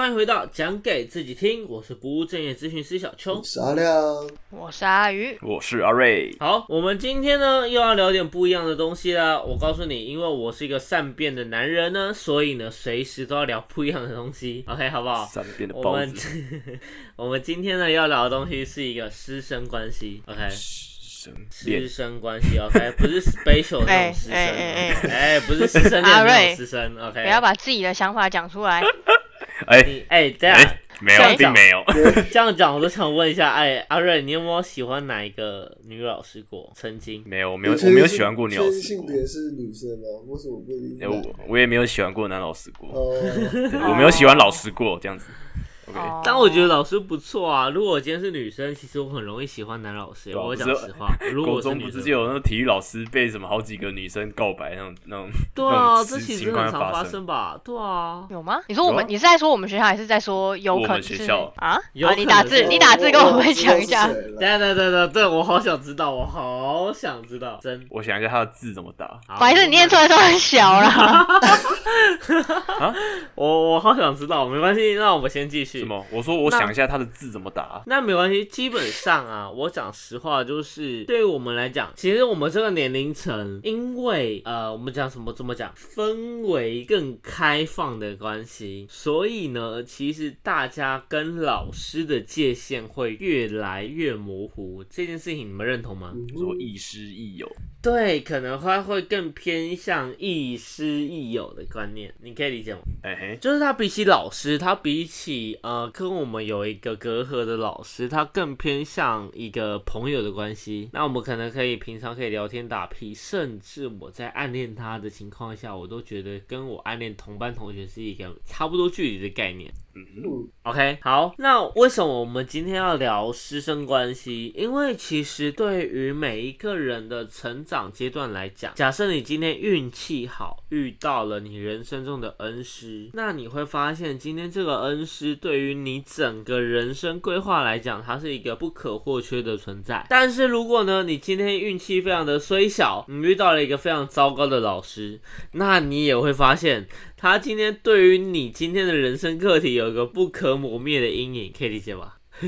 欢迎回到讲给自己听，我是不务正业咨询师小邱。傻亮，我是阿鱼，我是阿瑞。好，我们今天呢又要聊点不一样的东西啦。我告诉你，因为我是一个善变的男人呢，所以呢随时都要聊不一样的东西。OK，好不好？善变的我们包子，我们今天呢要聊的东西是一个师生关系。OK，生师生关系。OK，不是 special 那种 师生，哎哎哎哎，不是师生恋那阿瑞种师生。OK，不要把自己的想法讲出来。哎哎，等一下哎，没有，这样讲并没有。这样讲，我都想问一下，哎，阿瑞，你有没有喜欢哪一个女老师过？曾经？没有，我没有，我没有喜欢过女老师。性别是女生吗？为什么不一？我我也没有喜欢过男老师过，我没有喜欢老师过，这样子。但我觉得老师不错啊。如果我今天是女生，其实我很容易喜欢男老师。对啊我讲实话，如果高我是女生中不是就有那种体育老师被什么好几个女生告白那种那种对啊，这其实很常发生。吧？对啊，有吗？你说我们，你是在说我们学校，还是在说有可能学校啊？有啊，你打字，你打字跟我们讲一下我。知道是谁了等等等一下，对我好想知道，我好想知道，真。我想一下他的字怎么打。好不好意思，你念出来都很小啦。我我好想知道，没关系，那我们先继续。什么？我说我想一下他的字怎么打。那没关系，基本上啊，我讲实话，就是对于我们来讲，其实我们这个年龄层，因为呃，我们讲什么怎么讲，氛围更开放的关系，所以呢，其实大家跟老师的界限会越来越模糊。这件事情你们认同吗？嗯说亦师亦友，对，可能他会更偏向亦师亦友的观念，你可以理解吗？哎嘿，就是他比起老师，他比起呃跟我们有一个隔阂的老师，他更偏向一个朋友的关系。那我们可能可以平常可以聊天打屁，甚至我在暗恋他的情况下，我都觉得跟我暗恋同班同学是一个差不多距离的概念。嗯嗯 OK，好，那为什么我们今天要聊师生关系？因为其实对于每一个人的成长阶段来讲，假设你今天运气好，遇到了你人生中的恩师，那你会发现今天这个恩师对于你整个人生规划来讲，它是一个不可或缺的存在。但是如果呢，你今天运气非常的虽小，你遇到了一个非常糟糕的老师，那你也会发现。他今天对于你今天的人生课题有一个不可磨灭的阴影，可以理解吧？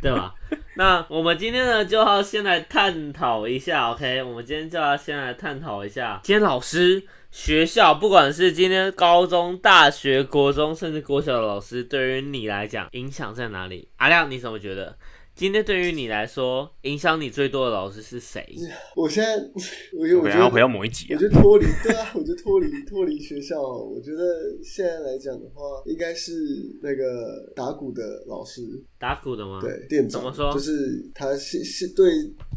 对吧？那我们今天呢，就要先来探讨一下，OK？我们今天就要先来探讨一下，今天老师、学校，不管是今天高中、大学、国中，甚至国小的老师，对于你来讲影响在哪里？阿亮，你怎么觉得？今天对于你来说，影响你最多的老师是谁？我现在，我觉得，我回，到某一集啊我觉。得脱离，对啊，我觉得脱离脱离学校，我觉得现在来讲的话，应该是那个打鼓的老师，打鼓的吗？对，店长，怎么说就是他是是对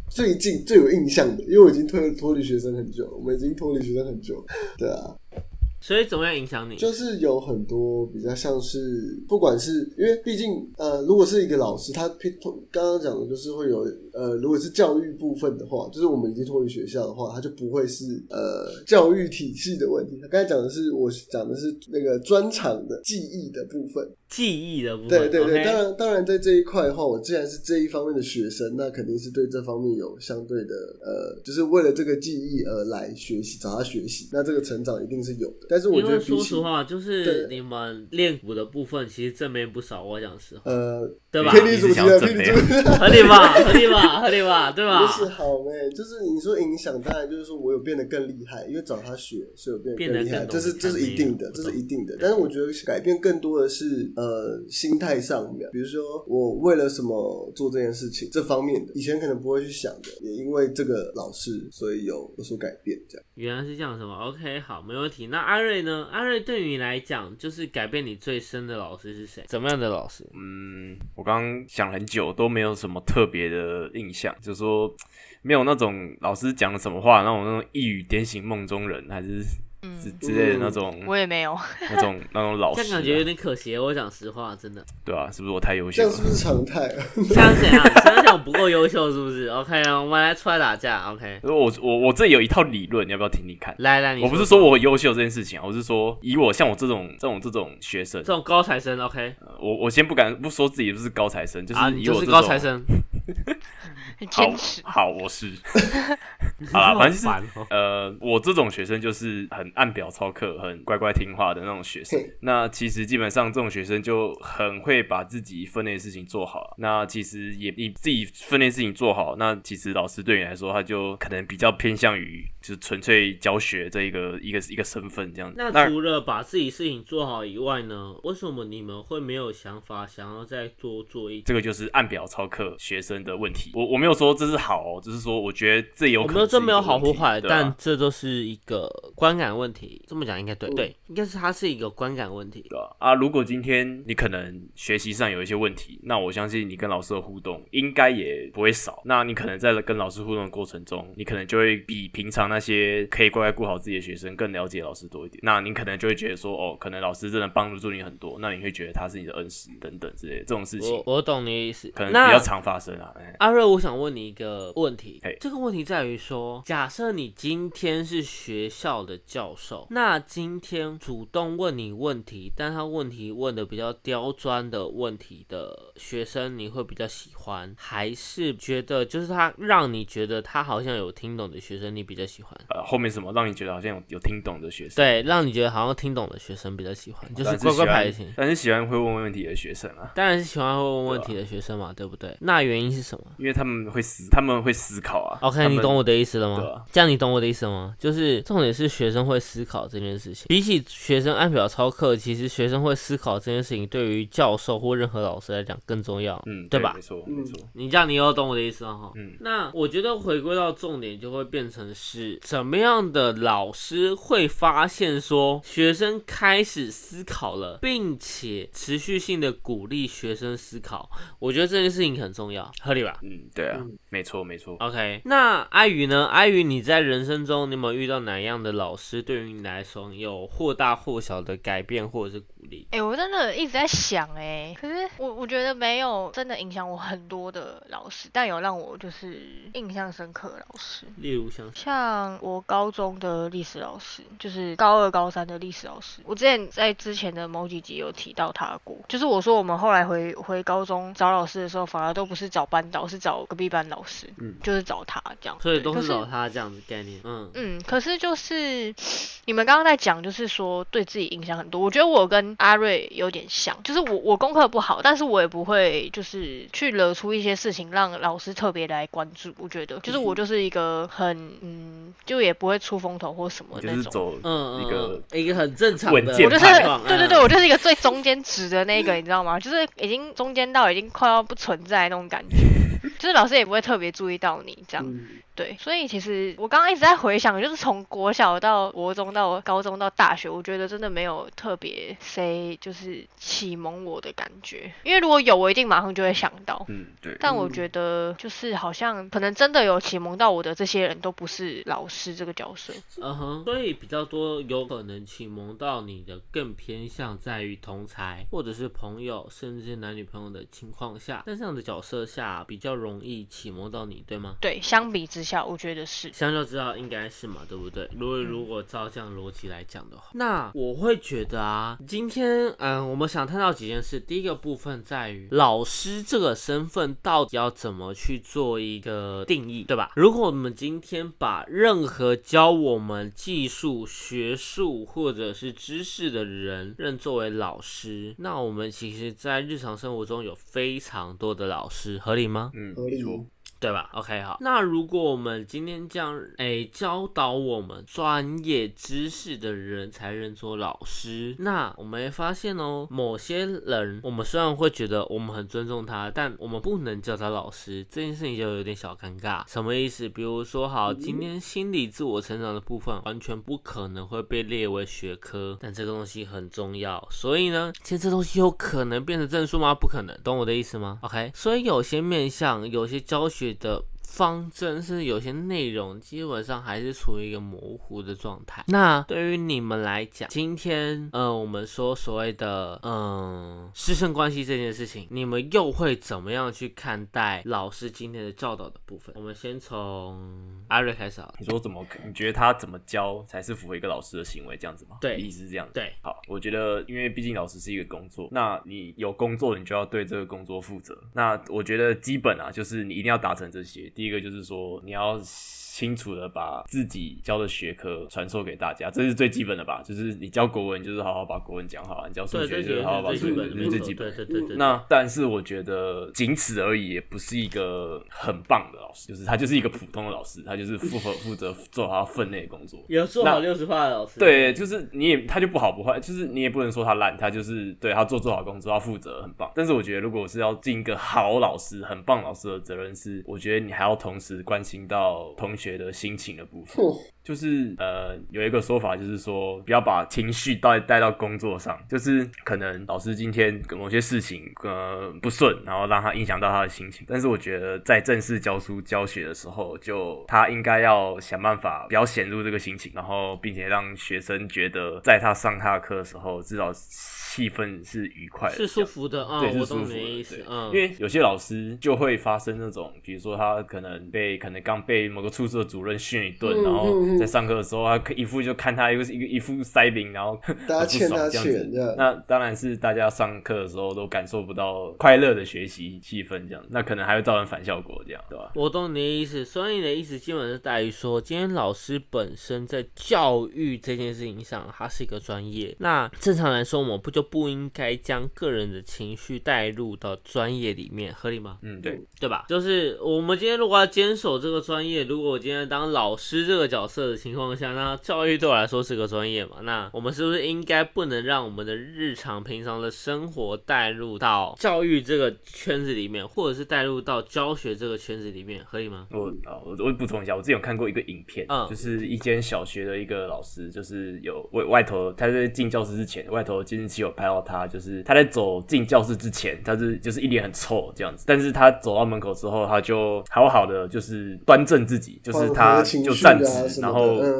最近最有印象的，因为我已经脱脱离学生很久了，我们已经脱离学生很久了，对啊，所以怎么样影响你？就是有很多比较像是，不管是因为毕竟呃，如果是一个老师，他刚刚讲的就是会有呃，如果是教育部分的话，就是我们已经脱离学校的话，他就不会是呃教育体系的问题。他刚才讲的是我讲的是那个专场的记忆的部分，记忆的部分。对对对当然当然在这一块的话，我既然是这一方面的学生，那肯定是对这方面有相对的呃，就是为了这个记忆而来学习，找他学习，那这个成长一定是有的。但是我觉得说实话，就是你们练鼓的部分，其实正面不少。我讲实话，呃，对吧偏离主题了，你是想偏离主题了。合理吧？合理吧？合理吧？对吧不？是好妹，就是你说影响，当然就是说我有变得更厉害，因为找他学，所以我变得更厉害，变得更懂这是这是一定的，这是一定的。但是我觉得改变更多的是呃心态上面，比如说我为了什么做这件事情这方面的，以前可能不会去想的，也因为这个老师，所以有有所改变，这样。原来是这样，是吗？OK，好，没问题。那阿瑞呢？阿瑞对于你来讲，就是改变你最深的老师是谁？怎么样的老师？嗯，我刚刚想很久都没有什么特别的印象，就说没有那种老师讲了什么话，让我那种一语点醒梦中人，还是嗯之之类的那种我也没有。那种那种老师、这样感觉有啊，点可惜。我讲实话，真的。对啊，是不是我太优秀了这样是？不是常态像？这样怎样？这样讲不够优秀是不是？OK 啊，我们来出来打架。OK，我我我这里有一套理论，你要不要听听看？来来，你我不是说我优秀这件事情啊，我是说以我像我这种这种这种学生这，种高材生，OK 呃我我先不敢不说自己不是高材生，就是啊，就是以我高材生，很好坚持。好，我是 好啦，反正就是呃，我这种学生就是很按表操课、很乖乖听话的那种学生。那其实基本上这种学生就很会把自己分内的事情做好。那其实也你自己分内事情做好，那其实老师对你来说，他就可能比较偏向于就是纯粹教学这一个一个一个身份这样子。那除了把自己事情做好以外呢，为什么你们会没有想法想要再多做一？这个就是按表操课学生的问题。我我没有说这是好、哦，只是说我觉得这有可能这没有好或坏，对啊但这都是一个观感问题。这么讲应该对，嗯对，应该是它是一个观感问题。对啊，啊，如果今天你可能学习上有一些问题，那我相信你跟老师的互动应该也不会少。那你可能在跟老师互动的过程中，你可能就会比平常那些可以乖乖顾好自己的学生更了解老师多一点。那你可能就会觉得说，哦，可能老师真的帮助你很多，那你会觉得他是你的恩师等等之类的这种事情我，我懂你的意思，可能比较常发生啊。哎阿瑞，我想问你一个问题嘿，这个问题在于说，假设你今天是学校的教授，那今天主动问你问题，但他问题问的比较刁钻的问题的学生，你会比较喜欢，还是觉得就是他让你觉得他好像有听懂的学生，你比较喜欢？呃，后面什么让你觉得好像有有听懂的学生？对，让你觉得好像听懂的学生比较喜欢，就是但乖乖牌型。但是喜欢会问问题的学生啊，当然是喜欢会问问题的学生嘛，对不对？那原因是什么？因为他们会思，他们会思考啊。OK，你懂我的意思了吗？对啊这样你懂我的意思了吗？就是重点是学生会思考这件事情，比起学生按表操课，其实学生会思考这件事情，对于教授或任何老师来讲更重要，嗯，对吧没错，嗯没错。你这样你又懂我的意思了哈。嗯那我觉得回归到重点，就会变成是怎么样的老师会发现说学生开始思考了，并且持续性的鼓励学生思考。我觉得这件事情很重要，合理吧？嗯，对啊嗯，没错，没错。OK，那阿宇呢？阿宇，你在人生中你有没有遇到哪样的老师，对于你来说有或大或小的改变或者是鼓励？哎、我真的一直在想、哎，可是我我觉得没有真的影响我很多的老师，但有让我就是印象深刻的老师。例如像像我高中的历史老师，就是高二、高三的历史老师，我之前在之前的某几集有提到他过。就是我说我们后来回回高中找老师的时候，反而都不是找班导，是找隔壁班老师，嗯就是找他这样。所以都是找他这样子概念。嗯，嗯，可是就是 你们刚刚在讲，就是说对自己影响很多。我觉得我跟阿瑞有点像，就是我我功课不好，但是我也不会就是去惹出一些事情让老师特别来关注。我觉得就是我就是一个很嗯，就也不会出风头或什么那种。是走嗯，一个嗯一个很正常的，我就是对对对，嗯我就是一个最中间值的那一个，你知道吗？就是已经中间到已经快要不存在那种感觉，就是老师也不会特别注意到你这样。对，所以其实我刚刚一直在回想，就是从国小到国中到高中到大学，我觉得真的没有特别谁就是启蒙我的感觉，因为如果有，我一定马上就会想到。嗯，对，嗯但我觉得就是好像可能真的有启蒙到我的这些人都不是老师这个角色。嗯哼，所以比较多有可能启蒙到你的，更偏向在于同才或者是朋友，甚至男女朋友的情况下，在这样的角色下比较容易启蒙到你，对吗？对，相比之下，我觉得是。相较之下应该是嘛，对不对？如果如果照这样逻辑来讲的话，那我会觉得啊，今天嗯，我们想探讨几件事。第一个部分在于老师这个身份到底要怎么去做一个定义，对吧？如果我们今天把任何教我们技术、学术或者是知识的人认作为老师，那我们其实在日常生活中有非常多的老师，合理吗？嗯，合理没错，对吧？OK，好。那如果我们今天这样，诶，教导我们专业知识的人才认作老师，那我们会发现哦，某些人，我们虽然会觉得我们很尊重他，但我们不能叫他老师，这件事情就有点小尴尬。什么意思？比如说，好，今天心理自我成长的部分完全不可能会被列为学科，但这个东西很重要，所以呢，其实这东西有可能变成证书吗？不可能，懂我的意思吗？OK，所以有些面向，有些教学的方针，是有些内容，基本上还是处于一个模糊的状态。那对于你们来讲，今天，呃，我们说所谓的，嗯，师生关系这件事情，你们又会怎么样去看待老师今天的教导的部分？我们先从阿瑞开始啊。你说怎么？你觉得他怎么教才是符合一个老师的行为这样子吗？对，意思是这样子。对，好，我觉得，因为毕竟老师是一个工作，那你有工作，你就要对这个工作负责。那我觉得基本啊，就是你一定要达成这些。第一个就是说，你要。清楚的把自己教的学科传授给大家，这是最基本的吧？就是你教国文，就是好好把国文讲好；你教数学，就是好好把数学，这是最基本。对对对。那但是我觉得仅此而已，也不是一个很棒的老师，就是他就是一个普通的老师，他就是负负负责做好分内的工作。有做好六十块的老师。对，就是你也他就不好不坏，就是你也不能说他烂，他就是对他做做好工作，他负责很棒。但是我觉得，如果是要尽一个好老师、很棒老师的责任，是我觉得你还要同时关心到同学。觉得心情的部分，就是呃，有一个说法，就是说不要把情绪带带到工作上，就是可能老师今天某些事情呃不顺，然后让他影响到他的心情。但是我觉得在正式教书教学的时候，就他应该要想办法不要显露这个心情，然后并且让学生觉得在他上他的课的时候，至少。气氛是愉快的，是舒服的啊，对，是舒服的，嗯，因为有些老师就会发生那种，比如说他可能被可能刚被某个处室的主任训一顿，然后在上课的时候，他一副就看他又是一个一副塞饼，然后 大家欠他这样子，那当然是大家上课的时候都感受不到快乐的学习气氛，这样，那可能还会造成反效果，这样，对吧？我懂你的意思，所以你的意思基本是在于说，今天老师本身在教育这件事情上，他是一个专业，那正常来说，我们不就不应该将个人的情绪带入到专业里面，合理吗？嗯，对，对吧？就是我们今天如果要坚守这个专业，如果我今天当老师这个角色的情况下，那教育对我来说是个专业嘛？那我们是不是应该不能让我们的日常平常的生活带入到教育这个圈子里面，或者是带入到教学这个圈子里面，可以吗？我啊，我我补充一下，我之前有看过一个影片，嗯，就是一间小学的一个老师，就是有外外头他在进教室之前，外头监视器有拍到他。他就是他在走进教室之前，他是就是一脸很臭这样子，但是他走到门口之后，他就好好的就是端正自己，就是他就站直，然后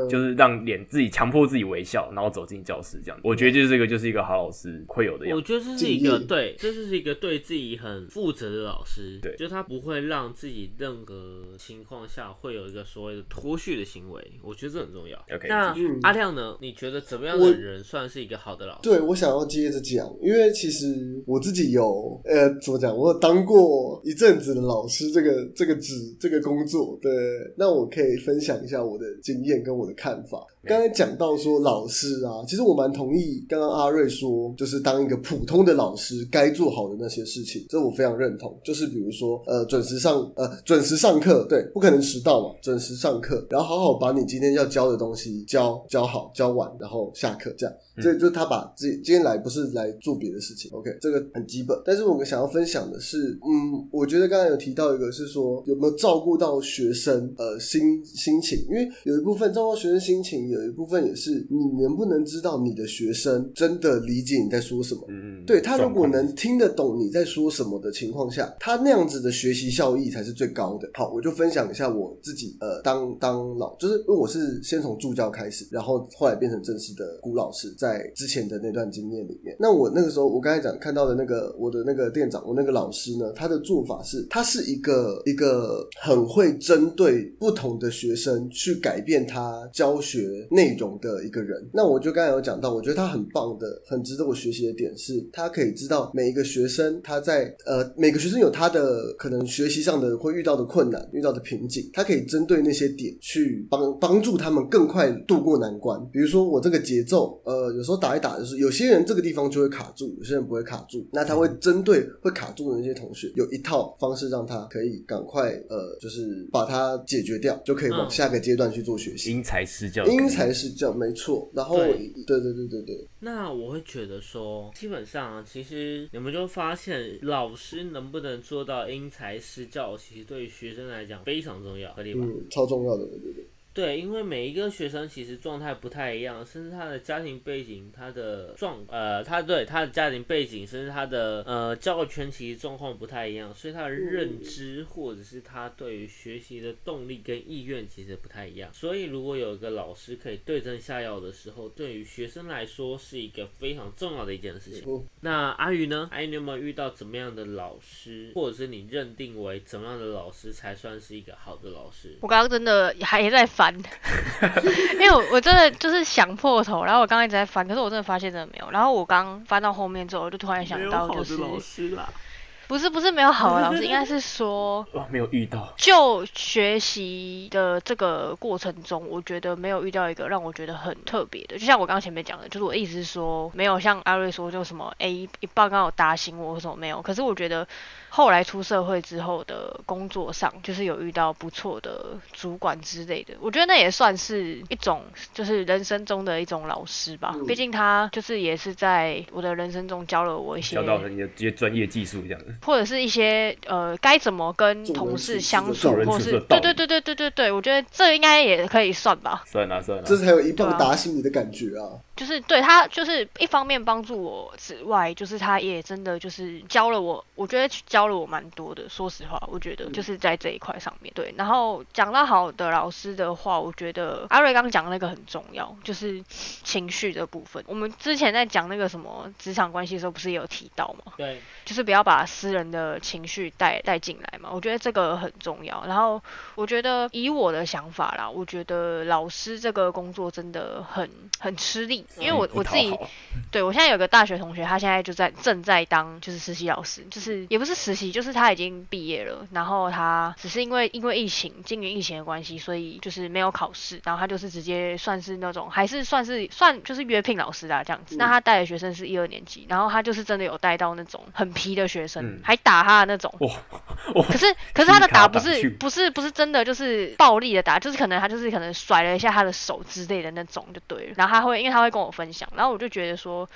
就是让脸自己强迫自己微笑，然后走进教室这样。我觉得就是这个就是一个好老师会有的样子。我觉得这是一个对，这就是一个对自己很负责的老师，对，就他不会让自己任何情况下会有一个所谓的脱序的行为。我觉得这很重要。OK，那阿亮呢？你觉得怎么样的人算是一个好的老师？对我想要接着讲。因为其实我自己有呃，怎么讲？我有当过一阵子的老师，这个这个职这个工作，对，那我可以分享一下我的经经验跟我的看法。刚才讲到说老师啊，其实我蛮同意刚刚阿瑞说，就是当一个普通的老师该做好的那些事情，这我非常认同。就是比如说，呃，准时上呃准时上课，对，不可能迟到嘛，准时上课，然后好好把你今天要教的东西教教好教完，然后下课这样。这就是他把自己今天来不是来做别的事情，OK，这个很基本。但是我们想要分享的是，嗯，我觉得刚才有提到一个是说有没有照顾到学生呃心心情，因为有一部分照顾学生心情，有一部分也是你能不能知道你的学生真的理解你在说什么。嗯嗯。对他如果能听得懂你在说什么的情况下，他那样子的学习效益才是最高的。好，我就分享一下我自己呃当当老，就是因为我是先从助教开始，然后后来变成正式的古老师在。在之前的那段经验里面，那我那个时候我刚才讲看到的那个我的那个店长，我那个老师呢，他的做法是，他是一个一个很会针对不同的学生去改变他教学内容的一个人。那我就刚才有讲到，我觉得他很棒的，很值得我学习的点是，他可以知道每一个学生他在呃每个学生有他的可能学习上的会遇到的困难、遇到的瓶颈，他可以针对那些点去帮帮助他们更快度过难关。比如说我这个节奏，呃。有时候打一打，就是有些人这个地方就会卡住，有些人不会卡住。那他会针对会卡住的那些同学，有一套方式让他可以赶快呃，就是把它解决掉，就可以往下个阶段去做学习。因材施教，因材施教，没错。然后，对对对对对。那我会觉得说，基本上其实你们就发现，老师能不能做到因材施教，其实对于学生来讲非常重要，合理吧？嗯，超重要的，对对对。对，因为每一个学生其实状态不太一样，甚至他的家庭背景、他的状呃，他对他的家庭背景，甚至他的呃教育圈其实状况不太一样，所以他的认知或者是他对于学习的动力跟意愿其实不太一样。所以如果有一个老师可以对症下药的时候，对于学生来说是一个非常重要的一件事情。嗯那阿宇呢？阿宇，你有没有遇到怎么样的老师，或者是你认定为怎么样的老师才算是一个好的老师？我刚刚真的还在翻，因为我我真的就是想破头，然后我刚刚一直在翻，可是我真的发现真的没有。然后我刚翻到后面之后，我就突然想到，就是师啦。不是不是没有好的老师，应该是说哇，没有遇到，就学习的这个过程中，我觉得没有遇到一个让我觉得很特别的。就像我刚刚前面讲的，就是我的意思是说，没有像阿瑞说就什么哎一一报刚好打醒我什么没有。可是我觉得后来出社会之后的工作上，就是有遇到不错的主管之类的，我觉得那也算是一种就是人生中的一种老师吧。嗯毕竟他就是也是在我的人生中教了我一些教到了你的这些专业技术这样子。或者是一些呃该怎么跟同事相处或是对对对对对对对，我觉得这应该也可以算吧。算了算了，这才有一棒对啊打醒你的感觉啊！就是对他，就是一方面帮助我之外，就是他也真的就是教了我，我觉得教了我蛮多的。说实话，我觉得就是在这一块上面。对，然后讲到好的老师的话，我觉得阿瑞刚刚讲那个很重要，就是情绪的部分。我们之前在讲那个什么职场关系的时候，不是也有提到吗？对，就是不要把私人的情绪带带进来嘛，我觉得这个很重要。然后我觉得以我的想法啦，我觉得老师这个工作真的很很吃力，因为我我自己 对我现在有个大学同学，他现在就在正在当就是实习老师，就是也不是实习，就是他已经毕业了，然后他只是因为因为疫情，今年疫情的关系，所以就是没有考试，然后他就是直接算是那种还是算是算就是约聘老师啦这样子。那他带的学生是一二年级，然后他就是真的有带到那种很皮的学生，嗯还打他的那种。可是可是他的打不是不是不是真的就是暴力的打，就是可能他就是可能甩了一下他的手之类的那种就对了。然后他会因为他会跟我分享，然后我就觉得说，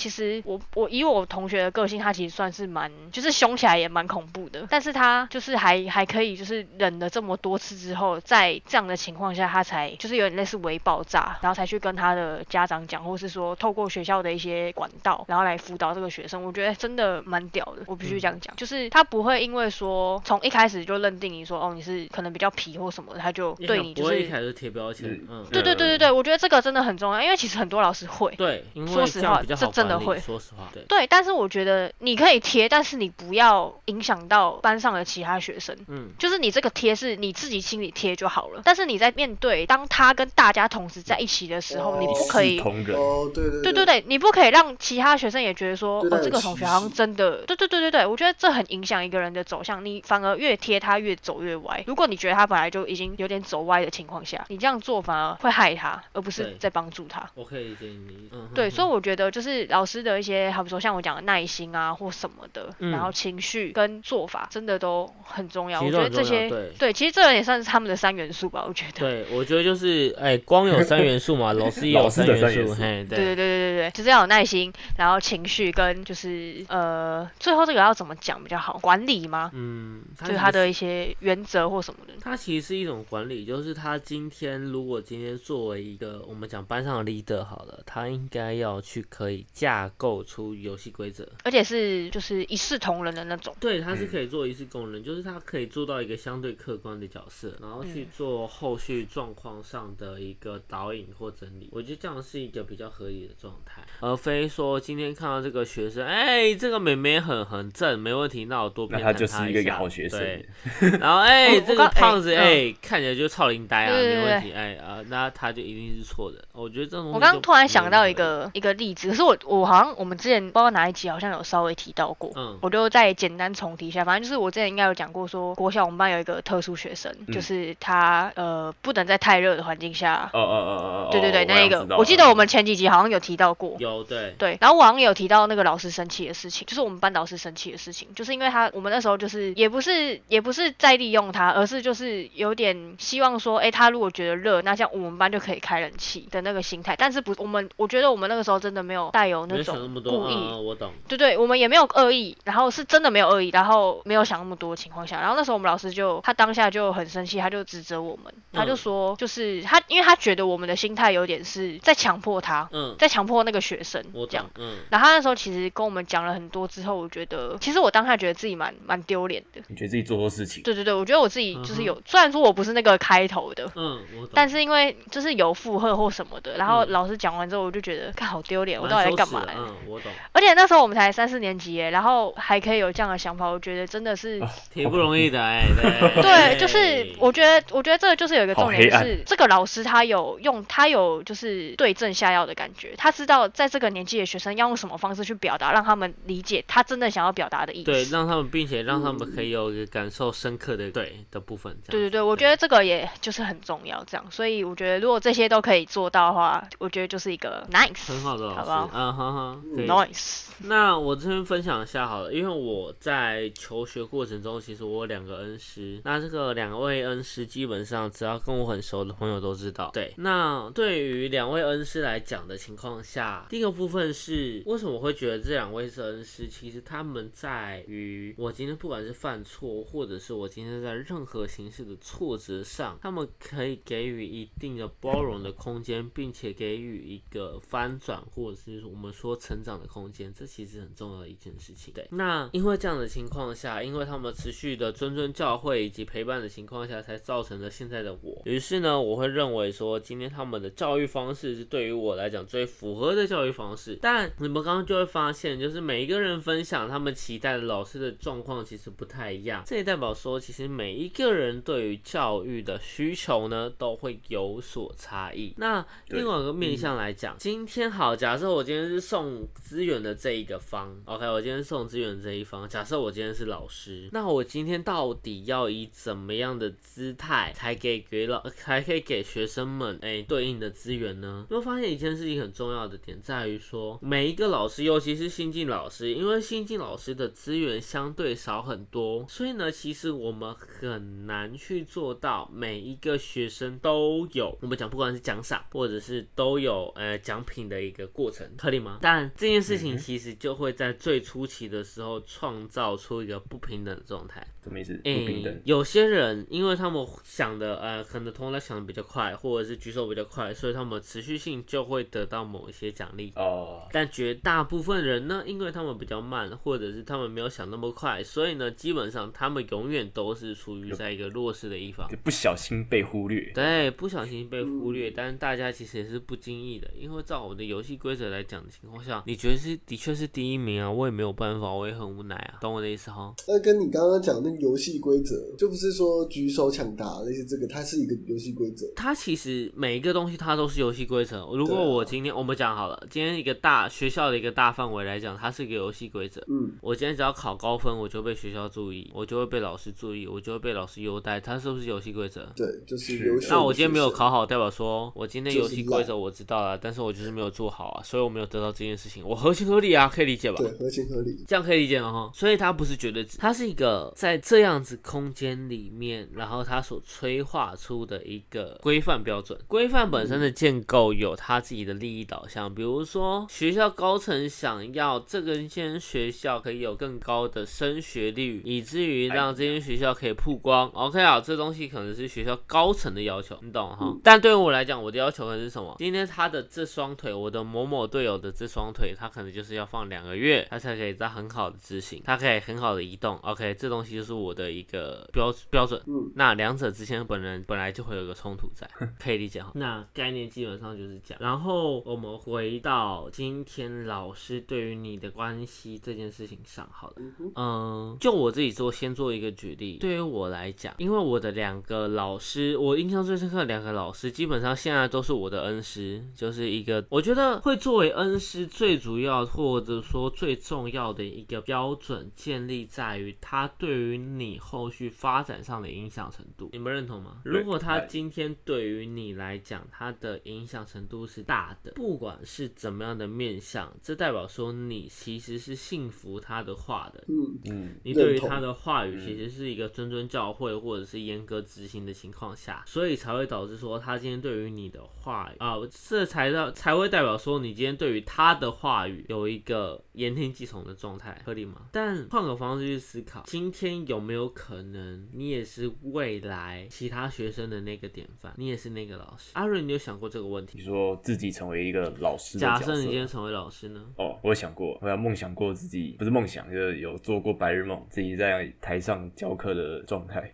其实我我以我同学的个性，他其实算是蛮就是凶起来也蛮恐怖的，但是他就是还还可以就是忍了这么多次之后，在这样的情况下，他才就是有点类似微爆炸，然后才去跟他的家长讲，或是说透过学校的一些管道，然后来辅导这个学生。我觉得真的蛮屌的，我必须这样讲，就是他不会因为说从一开始就认定你说哦你是可能比较皮或什么的，他就对你就是。一开始贴标签嗯，嗯，对对对对对，我觉得这个真的很重要，因为其实很多老师会，对，因为说实话这真的会。说实话，对，对，但是我觉得你可以贴，但是你不要影响到班上的其他学生。嗯，就是你这个贴是你自己心里贴就好了，但是你在面对当他跟大家同时在一起的时候，哦。你不可以。同仁，哦，对对对。对对，你不可以让其他学生也觉得说，哦，这个同学好像真的，对对对对对，我觉得这很影响一个人的走向，你反而越贴他越走越歪。如果你觉得他本来就已经有点走歪的情况下，你这样做反而会害他，而不是在帮助他。我可以理解你，嗯，对，所以我觉得就是老师的一些，好比说像我讲的耐心啊或什么的，嗯然后情绪跟做法真的都很重要。我觉得这些对其实这个也算是他们的三元素吧，我觉得。对，我觉得就是，哎，光有三元素嘛，老师也有三元素嘿，对对对对对对，就是要有耐心，然后情绪跟就是呃，最后这个要怎么讲比较好？管理吗？嗯，它就是他的一些原则或什么的。他其实是一种管理，就是他今天如果今天作为一个我们讲班上的 leader 好了，他应该要去可以架构出游戏规则。而且是就是一视同仁的那种。对，他是嗯可以做一视同仁，就是他可以做到一个相对客观的角色，然后去嗯做后续状况上的一个导引或整理。我觉得这样是一个比较合理的状态，而非说今天看到这个学生，哎、这个妹妹很很正，没问题，那我多那他偏袒就是一个下好学生。对，然后哎、这个胖子哎、嗯看起来就超龄呆啊，没问题，哎啊，那他就一定是错的。我觉得这种我刚刚突然想到一个一个例子，可是我我好像我们之前不知道哪一集好像有稍微提到过，嗯我就再简单重提一下。反正就是我之前应该有讲过说国小我们班有一个特殊学生，嗯就是他呃不能在太热的环境下，哦哦哦哦哦，对对对，我那一个我记得我们前几集好像有提到过。有对，对，然后我好像有提到那个老师生气的事情，就是我们班导师生气的事情，就是因为他我们那时候就是也不是也不是在利用他，而是就是有点希望说，哎，他如果觉得热，那像我们班就可以开冷气的那个心态。但是不，我们我觉得我们那个时候真的没有带有有那没想那种，故意。嗯，我懂。对对，我们也没有恶意，然后是真的没有恶意，然后没有想那么多的情况下，然后那时候我们老师就他当下就很生气，他就指责我们，他就嗯说就是他，因为他觉得我们的心态有点是在强迫他，嗯，在强迫那个学生我这样。。嗯，然后他那时候其实跟我们讲了很多之后，我觉得其实我当下觉得自己蛮蛮丢脸的。你觉得自己做错事情？对对对，我觉得我自己就是有，虽然说我不是那个开头的，嗯，我懂。但是因为就是有附和或什么的，然后嗯老师讲完之后，我就觉得，看好丢脸，我到底在干嘛来？嗯，我懂，而且那时候我们才三四年级耶，然后还可以有这样的想法，我觉得真的是。挺不容易的，哎，对。对，就是我觉得，我觉得这个就是有一个重点，就是这个老师他有用，他有就是对症下药的感觉，他知道在这个年纪的学生要用什么方式去表达，让他们理解他真的想要表达的意思。对，让他们，并且让他们可以有一个感受深刻的对的部分。这样对对对，我觉得这个也就是很重要，这样，所以我觉得如果这些都可以做到的话，我觉得就是一个 nice，很好的老师，好不好嗯哈哈，？nice，那我这边分享一下好了，因为我在求学过程中，其实我有两个恩师。那这个两位恩师，基本上只要跟我很熟的朋友都知道。对，那对于两位恩师来讲的情况下，第一个部分是为什么我会觉得这两位是恩师？其实他们在于我今天不管是犯错，或者是我今天在任何形式的挫折上，他们可以给予一定的包容的空间，并且给予一个翻转，或者是我们说成长的空间，这其实很重要的一件事情。对，那因为这样的情况下，因为他们持续的谆谆教诲以及陪伴的情况下，才造成了现在的我。于是呢，我会认为说，今天他们的教育方式是对于我来讲最符合的教育方式。但你们刚刚就会发现，就是每一个人分享他们期待的老师的状况其实不太一样。这也代表说，其实每一个人对于教育的需求呢，都会有所差异。那另外一个面向来讲，今天好，假设我今天是送资源的这一个方，OK，我今天送资源这一方，假设我今天是老师，那我今天到底要以怎么样的姿态才给给老，才可以给学生们哎、对应的资源呢？你会发现一件事情很重要的点在于说，每一个老师，尤其是新进老师，因为新进老师的资源相对少很多，所以呢，其实我们很难去做到每一个学生都有我们讲不管是奖赏或者是都有呃奖品的一个过程，合理吗？但这件事情其实就会在最初期的时候创造出一个不平等的状态。什么意思？不平等。有些人因为他们想的呃，可能头脑想的比较快，或者是举手比较快，所以他们持续性就会得到某一些奖励。哦，但绝大部分人呢，因为他们比较慢，或者是他们没有想那么快，所以呢，基本上他们永远都是处于在一个弱势的一方。就不小心被忽略。对，不小心被忽略，但是大家其实也是不经意的，因为照我的游戏规则来讲的情况下，你觉得是的确是第一名啊，我也没有办法，我也很无奈啊，懂我的意思哈？那跟你刚刚讲那个游戏规则，就不是说举手抢答那些这个，它是一个游戏规则。它其实每一个东西它都是游戏规则。如果我今天我们讲好了，今天一个大学校的一个大范围来讲，它是一个游戏规则。嗯，我今天只要考高分，我就被学校注意，我就会被老师注意，我就会被老师优待，它是不是游戏规则？对，就是游戏。那我今天没有，考好，代表说我今天游戏规则我知道了，但是我就是没有做好啊，所以我没有得到这件事情，我合情合理啊，可以理解吧？对，合情合理。这样可以理解了哈，所以它不是绝对值，它是一个在这样子空间里面，然后它所催化出的一个规范标准。规范本身的建构有它自己的利益导向，比如说学校高层想要这个间学校可以有更高的升学率，以至于让这间学校可以曝光。OK 啊，这东西可能是学校高层的要求，你懂哈？但对于我来讲，我的要求可能是什么？今天他的这双腿，我的某某队友的这双腿，它可能就是要放两个月，它才可以在很好的执行，它可以很好的移动。OK，这东西就是我的一个标标准。嗯，那两者之间本人本来就会有个冲突在，可以理解哈。那概念基本上就是这样。然后我们回到今天老师对于你的关系这件事情上，好了。嗯就我自己做，先做一个举例。对于我来讲，因为我的两个老师，我印象最深刻的两个老师，基本上现在都是我的恩师，就是一个我觉得会作为恩师最主要或者说最重要的一个标准，建立在于他对于你后续发展上的影响程度。你们认同吗？如果他今天对于你来讲，他的影响程度是大的，不管是怎么样的面相，这代表说你其实是信服他的话的。嗯，嗯，你对于他的话语其实是一个谆谆教诲或者是严格执行的情况下，所以才会导致说他今天对于你的话语啊，这才到才会代表说你今天对于他的话语有一个言听计从的状态，合理吗？但换个方式去思考，今天有没有可能你也是未来其他学生的那个典范，你也是那个老师？阿瑞，你有想过这个问题？你说自己成为一个老师假设你今天。成为老师呢？哦，我有想过，我有梦想过自己，不是梦想，就是有做过白日梦，自己在台上教课的状态，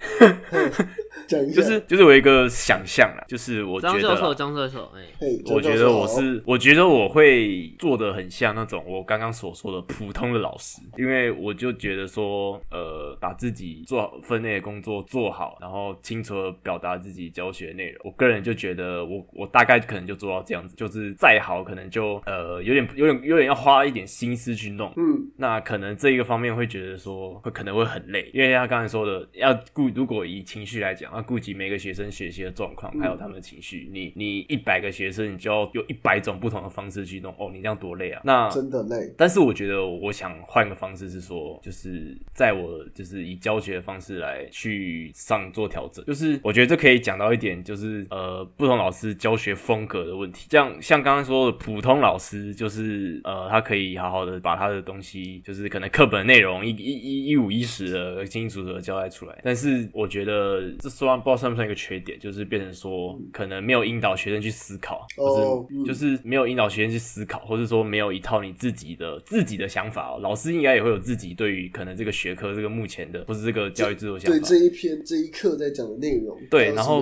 讲一下，就是就是我一个想象啦，就是我觉张教授，张教授，哎、嘿，我觉得我是，我觉得我会做的很像那种我刚刚所说的普通的老师，因为我就觉得说，呃，把自己做好分内的工作做好，然后清楚的表达自己教学内容。我个人就觉得我我大概可能就做到这样子，就是再好可能就呃有点有点有点要花一点心思去弄，嗯，那可能这一个方面会觉得说会可能会很累，因为他刚才说的要顾，如果以情绪来讲，要顾及每个学生学习的状况，还有他们的情绪，你你一百个学生，你就要有一百种不同的方式去弄，哦，你这样多累啊！那真的累，但是我觉得我想换个方式是说，就是在我就是以教学的方式来去上做调整，就是我觉得这可以讲到一点，就是呃不同老师教学风格的问题。这样像刚刚说的，普通老师就是呃他可以好好的把他的东西，就是可能课本内容一一一一五一十的清清楚楚的交代出来。但是我觉得这算不知道算不算一个缺点，就是变成说可能没有引导学生去思考，哦或是嗯就是没有引导学生去思考，或是说没有一套你自己的自己的想法、哦。老师应该也会有自己对于可能这个学科、这个目前的或是这个教育制度的想法对这。一篇这一课在讲的内容，对然后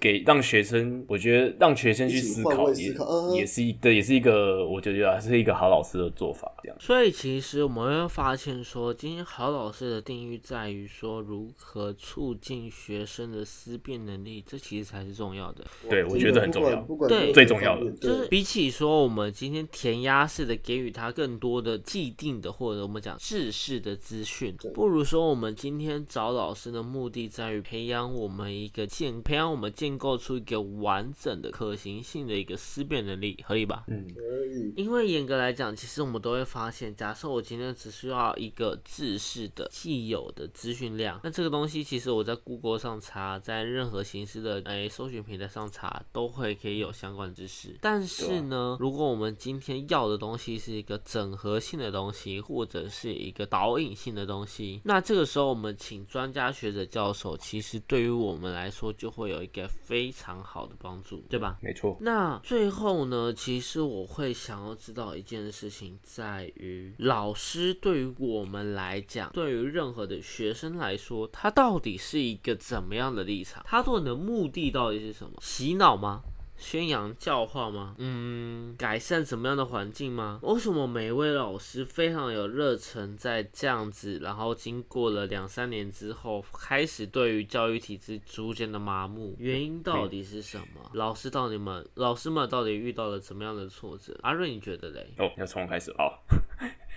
给让学生，我觉得让学生去思考也思考嗯也是一对，也是一个我觉得啊是一个好老师的做法。这样所以其实我们会发现说，今天好老师的定义在于说如何促进学生的思辨能力，这其实才是重要的。对我觉得很重要不管对最重要的对就是比起说我们今天填鸭式的给予他更多的既定的或者我们讲制式的资讯，不如说我们今天找老师的目的在于培养我们一个建培养我们建构出一个完整的可行性的一个思辨能力，可以吧？嗯，可以，因为严格来讲，其实我们都会发现，假设我今天只需要一个制式的既有的资讯量，那这个东西其实我在 Google 上查，在任何形式的诶搜寻平台上查，都会可以有相关知识。但是呢，如果我们今天要的东西是一个整合性的东西，或者是一个导引性的东西，那这个时候我们请专家学者教授，其实对于我们来说就会有一个非常好的帮助，对吧？没错。那最后呢，其实我会想要知道一件事情，在于老师对于我们来讲，对于任何的学生来说，他到底是一个怎么样的立场？他做的目的到底是什么？洗脑吗？宣扬教化吗？嗯，改善什么样的环境吗？为什么每一位老师非常有热忱，在这样子，然后经过了两三年之后，开始对于教育体制逐渐的麻木？原因到底是什么？老师到底们，老师们到底遇到了怎么样的挫折？阿瑞，你觉得嘞？哦，要从我开始好。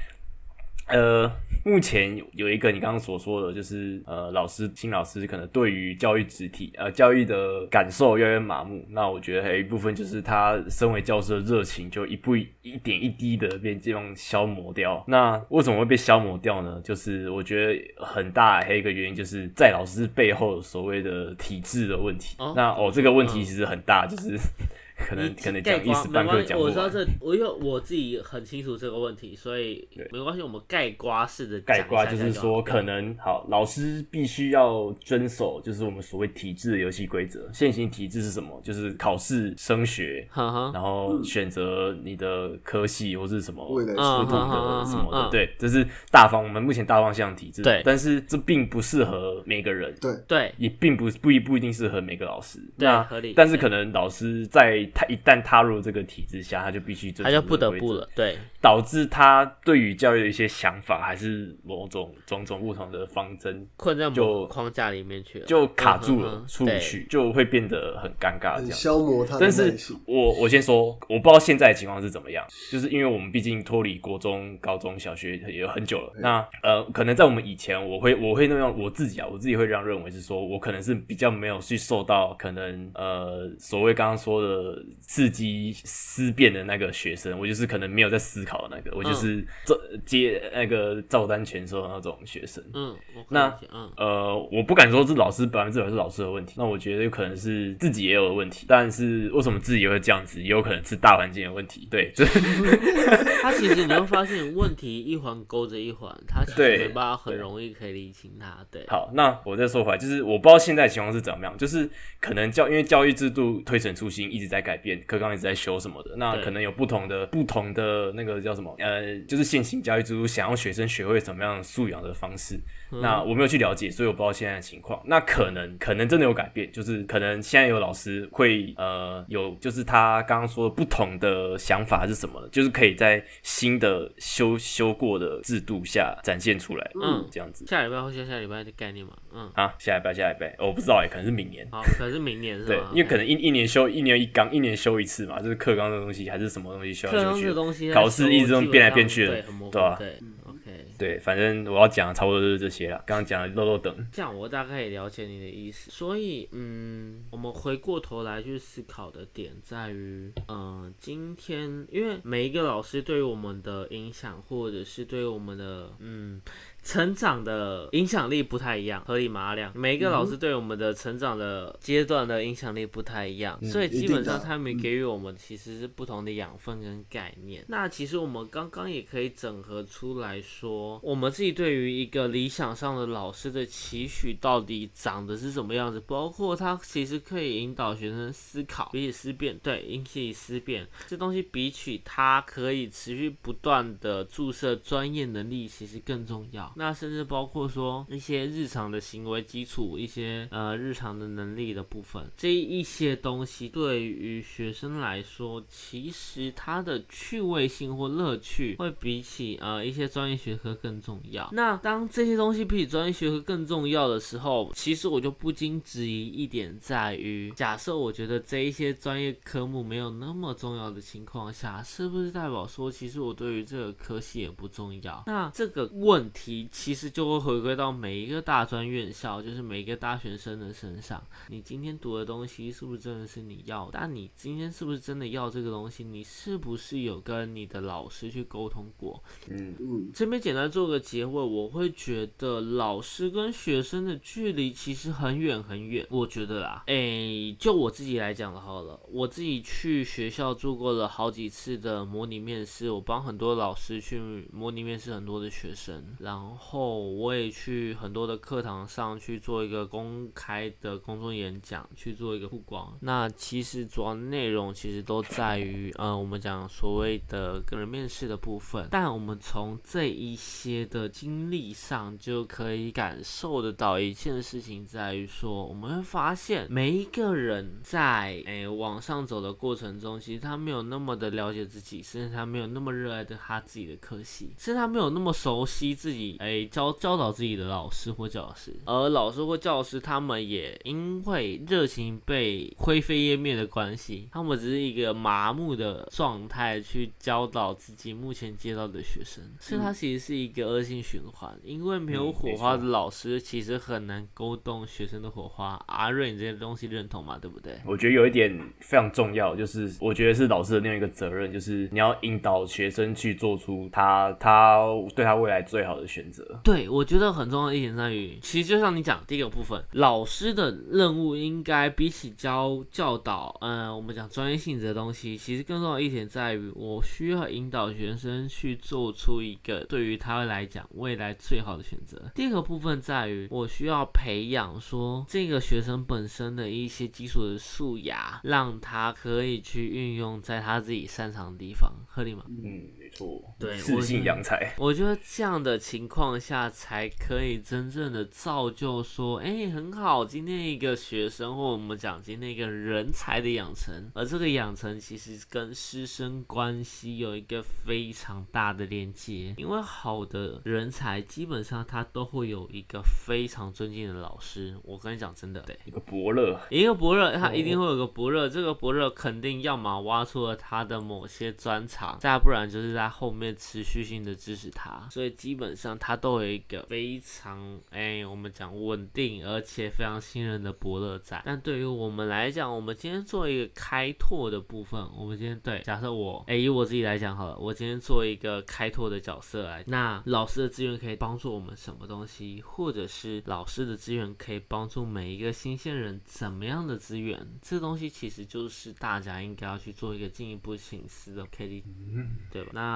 呃，目前有有一个你刚刚所说的，就是呃，老师新老师可能对于教育主体呃教育的感受越来越麻木。那我觉得还有一部分就是他身为教师的热情就一步一一点一滴的被这样消磨掉。那为什么会被消磨掉呢？就是我觉得很大还有一个原因就是在老师背后所谓的体制的问题。那哦，这个问题其实很大，就是可能可能讲一时半刻讲不完。我知道这，我因为我自己很清楚这个问题，所以没关系，我们盖瓜式的盖瓜就是说，可能好，老师必须要遵守，就是我们所谓体制的游戏规则。现行体制是什么？就是考试、升学，然后选择你的科系或是什么未来嗯出路的什么的，嗯对，这是大方我们目前大方向体制。对但是这并不适合每个人。对，对，也并不不一不一定适合每个老师，那对合理对但是可能老师在他一旦踏入这个体制下，他就必须遵守他就不得不了，对，导致他对于教育的一些想法，还是某种种种不同的方针，困在某就个框架里面去了，就卡住了嗯哼，哼出不去，就会变得很尴尬这样。消磨他的但是。我我先说，我不知道现在的情况是怎么样，就是因为我们毕竟脱离国中、高中小学也有很久了。那呃，可能在我们以前，我会我会那样我自己啊，我自己会这样认为是说，我可能是比较没有去受到可能呃所谓刚刚说的个伺机思辨的那个学生，我就是可能没有在思考的那个，我就是照接那个照单全收的那种学生。嗯，那嗯呃，我不敢说是老师百分之百是老师的问题，那我觉得有可能是自己也有的问题，但是为什么自己也会这样子，也有可能是大环境的问题。对，这 他其实你会发现问题一环勾着一环，他其实对没办法很容易可以理清它。对，好，那我再说回来，就是我不知道现在情况是怎么样，就是可能教因为教育制度推陈出新，一直在改变，课纲一直在修什么的，那可能有不同的不同的那个叫什么呃，就是现行教育制度想要学生学会什么样素养的方式。那我没有去了解，所以我不知道现在的情况。那可能可能真的有改变，就是可能现在有老师会呃有，就是他刚刚说的不同的想法是什么呢？就是可以在新的修修过的制度下展现出来，嗯这样子。下礼拜或下下礼拜的概念嘛，嗯，啊，下礼拜，下礼拜，哦我不知道哎，可能是明年。好，可是明年是对？，因为可能一一年修一年一纲，一年修一次嘛，就是课纲的东西还是什么东西修课纲来修去。东西考试一直都修变来变去的对，很模糊对啊对，OK。对，反正我要讲的差不多就是这些了。刚刚讲的漏漏等，这样我大概也了解你的意思，所以嗯，我们回过头来去思考的点在于，嗯、今天因为每一个老师对于我们的影响，或者是对于我们的嗯成长的影响力不太一样，合理吗？阿亮，每一个老师对我们的成长的阶段的影响力不太一样，所以基本上他们给予我们其实是不同的养分跟概念。那其实我们刚刚也可以整合出来说，我们自己对于一个理想上的老师的期许到底长得是什么样子，包括他其实可以引导学生思考，比起思辨，对，引起思辨这东西比起他可以持续不断的注射专业能力，其实更重要。那甚至包括说一些日常的行为基础，一些呃日常的能力的部分，这一些东西对于学生来说，其实它的趣味性或乐趣会比起呃一些专业学科更重要。那当这些东西比起专业学科更重要的时候，其实我就不禁质疑一点在于，假设我觉得这一些专业科目没有那么重要的情况下，是不是代表说，其实我对于这个科系也不重要？那这个问题其实就会回归到每一个大专院校，就是每一个大学生的身上。你今天读的东西是不是真的是你要的？但你今天是不是真的要这个东西？你是不是有跟你的老师去沟通过？嗯，嗯，这边简单做个结尾，我会觉得老师跟学生的距离其实很远很远。我觉得啦，诶，就我自己来讲的好了，我自己去学校做过了好几次的模拟面试，我帮很多老师去模拟面试很多的学生，然然后我也去很多的课堂上去做一个公开的公众演讲，去做一个曝光。那其实主要内容其实都在于，呃，我们讲所谓的个人面试的部分，但我们从这一些的经历上就可以感受得到一件事情，在于说，我们会发现每一个人在诶、往上走的过程中，其实他没有那么的了解自己，甚至他没有那么热爱的他自己的科系，甚至他没有那么熟悉自己诶、教教导自己的老师或教师，而老师或教师他们也因为热情被灰飞烟灭的关系，他们只是一个麻木的状态去教导自己目前接到的学生，所以它其实是一个恶性循环，因为没有火花的老师其实很难勾动学生的火花。阿瑞，你这些东西认同吗？对不对？我觉得有一点非常重要，就是我觉得是老师的另外一个责任，就是你要引导学生去做出他他对他未来最好的选择。对，我觉得很重要的一点在于，其实就像你讲第一个部分，老师的任务应该比起教教导，嗯，我们讲专业性质的东西，其实更重要的一点在于，我需要引导学生去做出一个对于他来讲未来最好的选择。第二个部分在于，我需要培养说这个学生本身的一些基础的素养，让他可以去运用在他自己擅长的地方，合理吗？嗯，没错，对自信扬才。我觉得这样的情况下，才可以真正的造就说，哎、很好，今天一个学生或我们讲今天一个人才的养成，而这个养成其实跟师生关系有一个非常大的连接，因为好的人才基本上他都会有一个非常尊敬的老师。我跟你讲，真的，对。一个伯乐，一个伯乐，他一定会有个伯乐，这个伯乐肯定要么挖出了他的某些专长，再不然就是在后面持续性的支持他，所以基本上他都有一个非常哎，我们讲稳定而且非常信任的伯乐在。但对于我们来讲，我们今天做一个开拓的部分，我们今天对假设我哎以我自己来讲好了，我今天做一个开拓的角色来，那老师的资源可以帮助我们什么东西，或者是老师的资源可以帮助每一个新鲜人怎么样的资源，这东西其实就是大家应该要去做一个进一步醒思的 K D，对吧？那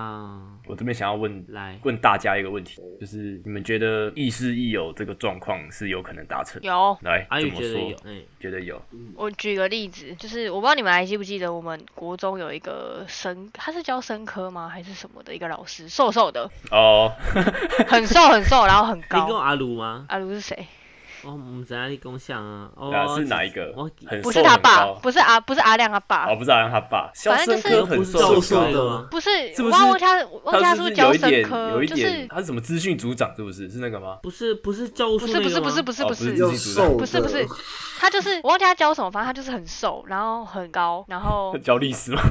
我这边想要问来问大家一个问题，就是你们觉得亦师亦友这个状况是有可能达成？有，来，阿怎么说宇觉得有？，嗯，觉得有。我举个例子，就是我不知道你们还记不记得，我们国中有一个生，他是教生科吗？还是什么的一个老师，瘦瘦的，哦，很瘦很瘦，然后很高你跟。阿鲁吗？阿卢是谁？哦，我们在哪里共享啊？哦，啊是哪一个我？不是他爸，不是阿，不是阿亮他爸，哦，不是阿亮他爸，反正就是很不是瘦很瘦瘦的吗？不是，是不是我忘记他，忘记他是不是是教有一点生科，有一就是，他是什么资讯组长是不是？是那个吗？不是不是教务处不是不是不是不是不是不是不是，他就是我忘记他教什么，反正他就是很瘦，然后很高，然后 教历史吗？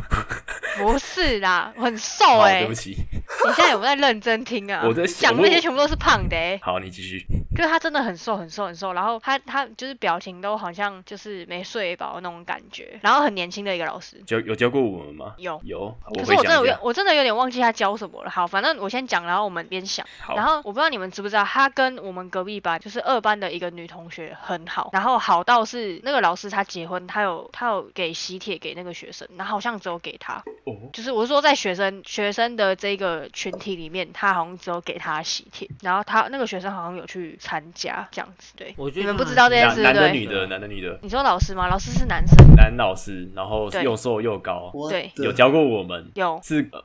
不是啦，很瘦好，哎、对不起，你现在有没有在认真听啊？我在想那些全部都是胖的哎、好，你继续。就是他真的很瘦很瘦很瘦，然后他他就是表情都好像就是没睡饱那种感觉，然后很年轻的一个老师。教有教过我们吗？有有，可是我真的。我真的有点忘记他教什么了。好，反正我先讲，然后我们边想。好，然后我不知道你们知不知道，他跟我们隔壁班就是二班的一个女同学很好，然后好到是那个老师他结婚，他有他有给喜帖给那个学生，然后好像只有给他，哦，就是我是说在学生学生的这个群体里面，他好像只有给他喜帖，然后他那个学生好像有去参加这样子，对，我觉得你们不知道这件事对？男的女的，男的女的，你说老师吗？老师是男生，男老师，然后对又瘦又高，对有教过我们，有，是呃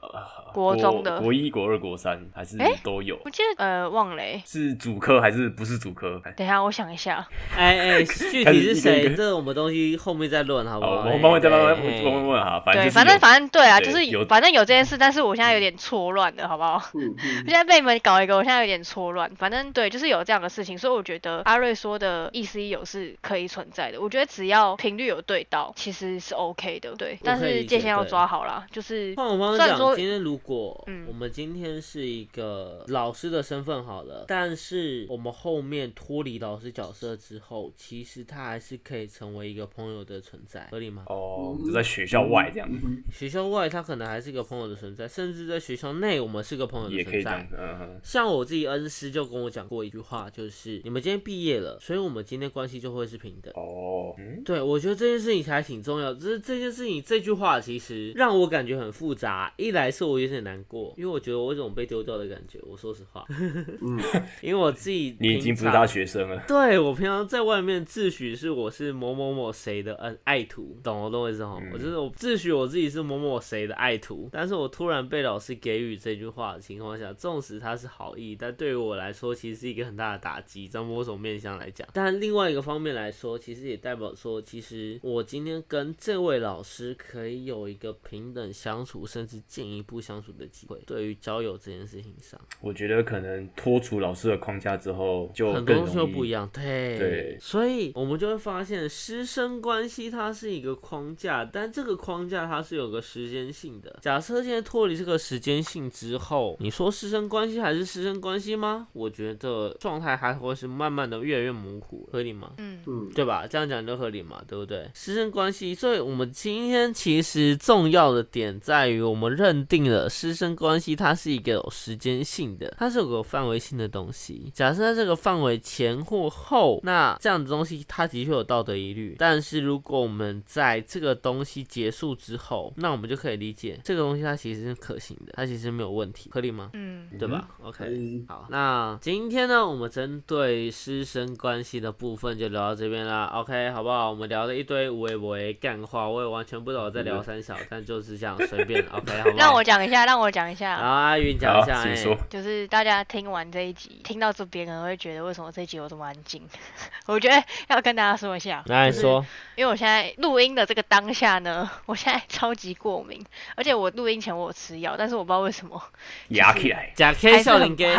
国中的国一、国二、国三还是诶都有？我记得呃忘了欸、是主科还是不是主科？哎等一下我想一下，哎哎，具体是谁？这个我们东西后面再论，好不好？好，我们慢慢再慢慢问问问哈，反正对，反正反正对啊，就是有反正有这件事，但是我现在有点错乱的，好不好？嗯嗯 现在被你们搞一个，我现在有点错乱。反正对，就是有这样的事情，所以我觉得阿瑞说的意思有是可以存在的。我觉得只要频率有对到，其实是 OK 的，对。但是界限要抓好啦，就是换我方式讲，虽然说今天如果嗯我们今天是一个老师的身份好了，但是我们后面脱离老师角色之后，其实他还是可以成为一个朋友的存在，合理吗？哦，就在学校外这样子，嗯学校外他可能还是一个朋友的存在，甚至在学校内我们是个朋友的存在嗯，像我自己恩师就跟我讲过一句话，就是你们今天毕业了，所以我们今天关系就会是平等。哦，嗯，对，我觉得这件事情才挺重要。只是这件事情这句话其实让我感觉很复杂。一来是我有点难过，因为我觉得我有种被丢掉的感觉。我说实话，嗯，因为我自己 你已经不是大学生了，对我平常在外面自诩是我是某某某谁的恩爱徒，懂我懂我意思吗？嗯我就是我自诩我自己是某某谁的爱徒，但是我突然被老师给予这句话的情况下，纵使他是好意，但对于我来说其实是一个很大的打击，在某种面向来讲。但另外一个方面来说，其实也代表说，其实我今天跟这位老师可以有一个平等相处，甚至进一步相处的机会。对于交友这件事情上，我觉得可能脱除老师的框架之后，就很多东西都。不一样，对，对所以我们就会发现师生关系它是一个框架，但这个框架它是有个时间性的。假设现在脱离这个时间性之后，你说师生关系还是师生关系吗？我觉得状态还会是慢慢的越来越模糊，合理吗？嗯，嗯，对吧？这样讲就合理嘛，对不对？师生关系，所以我们今天其实重要的点在于，我们认定了师生关系它是一个有时间性的，它是有个范围性的东西。假设在这个范围前或后，那这样的东西它的确有道德疑虑。但是如果我们在这个东西结束之后，那我们就可以理解这个东西它其实是可行的，它其实没有问题，合理吗？嗯，对吧？OK，好，那今天呢，我们针对师生关系的部分就聊到这边啦。OK，好不好？我们聊了一堆无为不为干话，我也完全不懂我在聊三小，但就是这样随便。OK，好不好？让我讲一下，让我讲一下。好，阿云讲一下，，哎。就是大家听完这一集，听到这边可能会觉得为什么这一集有这么安静？我觉得要跟大家说一下，就是来说，因为我现在录音的这个当下呢，我现在超级过敏，而且我录音前我有吃药，但是我不知道为什么，压起来，假 K 还是很笑脸给，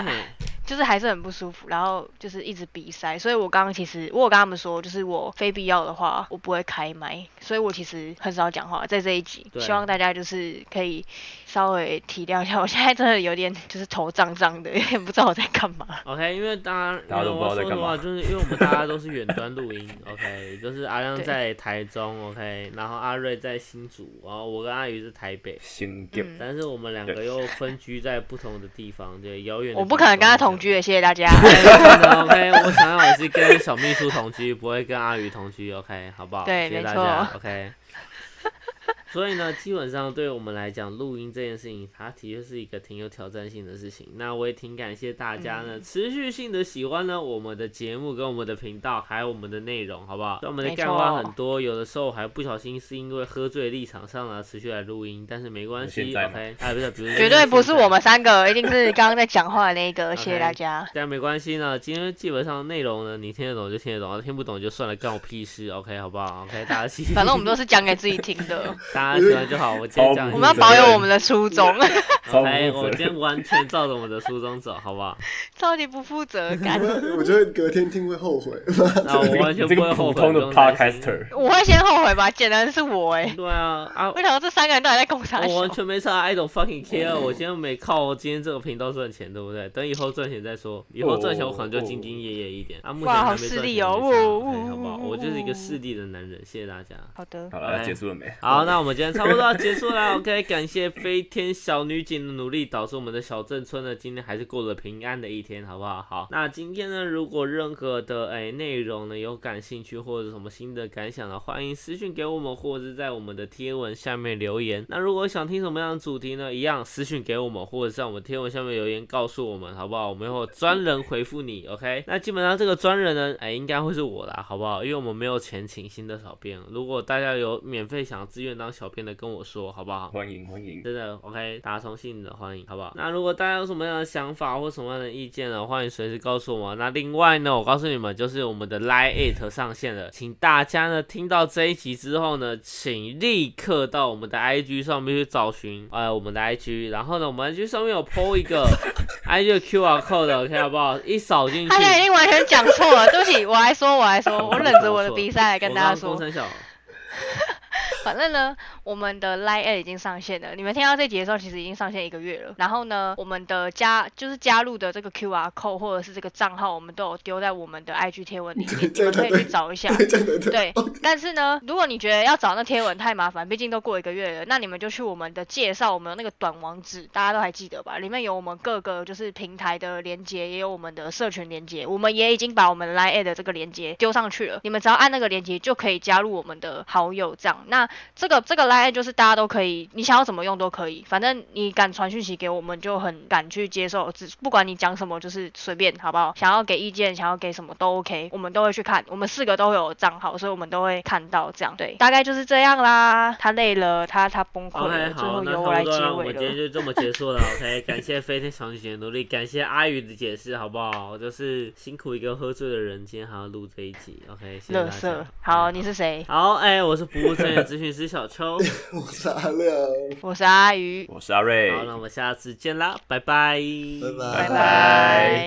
就是还是很不舒服，然后就是一直鼻塞，所以我刚刚其实我有跟他们说，就是我非必要的话我不会开麦，所以我其实很少讲话在这一集，希望大家就是可以稍微体谅一下，我现在真的有点就是头胀胀的，有点不知道我在干嘛。OK，因为大家，大家都不知道在干嘛说实话，就是因为我们大家都是远端录音，OK，就是阿亮在台中，OK，然后阿瑞在新竹，然后我跟阿宇是台北，新嗯但是我们两个又分居在不同的地方，对，遥远。我不可能跟他同居的，谢谢大家。OK，我想要也是跟小秘书同居，不会跟阿宇同居，OK，好不好？对谢谢大没家错，OK。所以呢，基本上对我们来讲，录音这件事情，它的确是一个挺有挑战性的事情。那我也挺感谢大家呢，嗯持续性的喜欢呢我们的节目跟我们的频道，还有我们的内容，好不好？我们的没干话很多，有的时候还不小心是因为喝醉立场上了持续来录音，但是没关系，OK。哎，不是，比如绝对不是我们三个，一定是刚刚在讲话的那个，谢谢大家。但没关系呢，今天基本上内容呢，你听得懂就听得懂，听不懂就算了，干我屁事，OK，好不好？OK，大家 喜，反正我们都是讲给自己听的，大家喜欢就好。我今天这样，我们要保有我们的初衷，超 OK，负责我今天完全照着我们的初衷走，好不好？超级不负责感。我觉得隔天听会后悔。那我完全不会后悔。普通的 podcaster，我会先后悔吧，简单是我哎、对啊啊我！想到这三个人都还在共啥我完？全没差，I don't fucking care。我今天没靠今天这个频道赚钱，对不对？等以后赚钱再说。以后赚钱我可能就兢兢业业一点。啊，目前哇好还没赚钱势利哦好不好？我就是一个势利的男人，谢谢大家。好的，好了，结束了没？好，那我们今天差不多要结束了。OK，感谢飞天小女警的努力，导致我们的小镇村呢今天还是过了平安的一天，好不好？好，那今天呢，如果任何的哎内容呢有感兴趣或者什么新的感想呢，欢迎私讯给我们，或者是在我们的贴文下面留言。那如果想听什么样的主题呢，一样私讯给我们，或者在我们贴文下面留言告诉我们，好不好？我们会专人回复你。OK，那基本上这个专人呢，哎，应该会是我啦，好不好？因为我们没有钱请新的小编，如果大家有免费想自愿当小编的，跟我说，好不好？欢迎欢迎，真的 OK，打从心里的欢迎，好不好？那如果大家有什么样的想法或什么样的意见呢，欢迎随时告诉我们。那另外呢，我告诉你们，就是我们的 Line It 上线了，请大家呢听到这一集之后呢，请立刻到我们的 IG 上面去找寻，呃，我们的 IG，然后呢，我们 IG 上面有 PO 一个 IG 的 QR code 的，OK 好不好？一扫进去，他现在已经完全讲错了，对不起，我还说，我还说，我忍着我的鼻塞来跟大家说我刚刚工，程小反正呢，我们的 Line 已经上线了。你们听到这集的时候，其实已经上线一个月了。然后呢，我们的加就是加入的这个 QR code 或者是这个账号，我们都有丢在我们的 IG 贴文里面，你们可以去找一下。对对对对，但是呢，如果你觉得要找那贴文太麻烦，毕竟都过一个月了，那你们就去我们的介绍，我们有那个短网址，大家都还记得吧？里面有我们各个就是平台的连接，也有我们的社群连接，我们也已经把我们 Line 的这个连接丢上去了。你们只要按那个连接就可以加入我们的好友，这样。那这个这个 Line 就是大家都可以，你想要怎么用都可以，反正你敢传讯息给我们，就很敢去接受，只不管你讲什么，就是随便，好不好？想要给意见，想要给什么都 OK，我们都会去看。我们四个都有账号，所以我们都会看到这样。对，大概就是这样啦。他累了，他他崩溃了，最好，后由我来结尾了。们今天就这么结束了。OK，感谢飞天小女警的努力，感谢阿宇的解释，好不好？就是辛苦一个喝醉的人，今天还要录这一集。OK，谢谢大家乐色。，好，你是谁？好，哎、我是服务正业咨询师小邱。我是阿亮，我是阿鱼，我是阿瑞，好，那我们下次见啦，拜拜，拜拜。拜拜。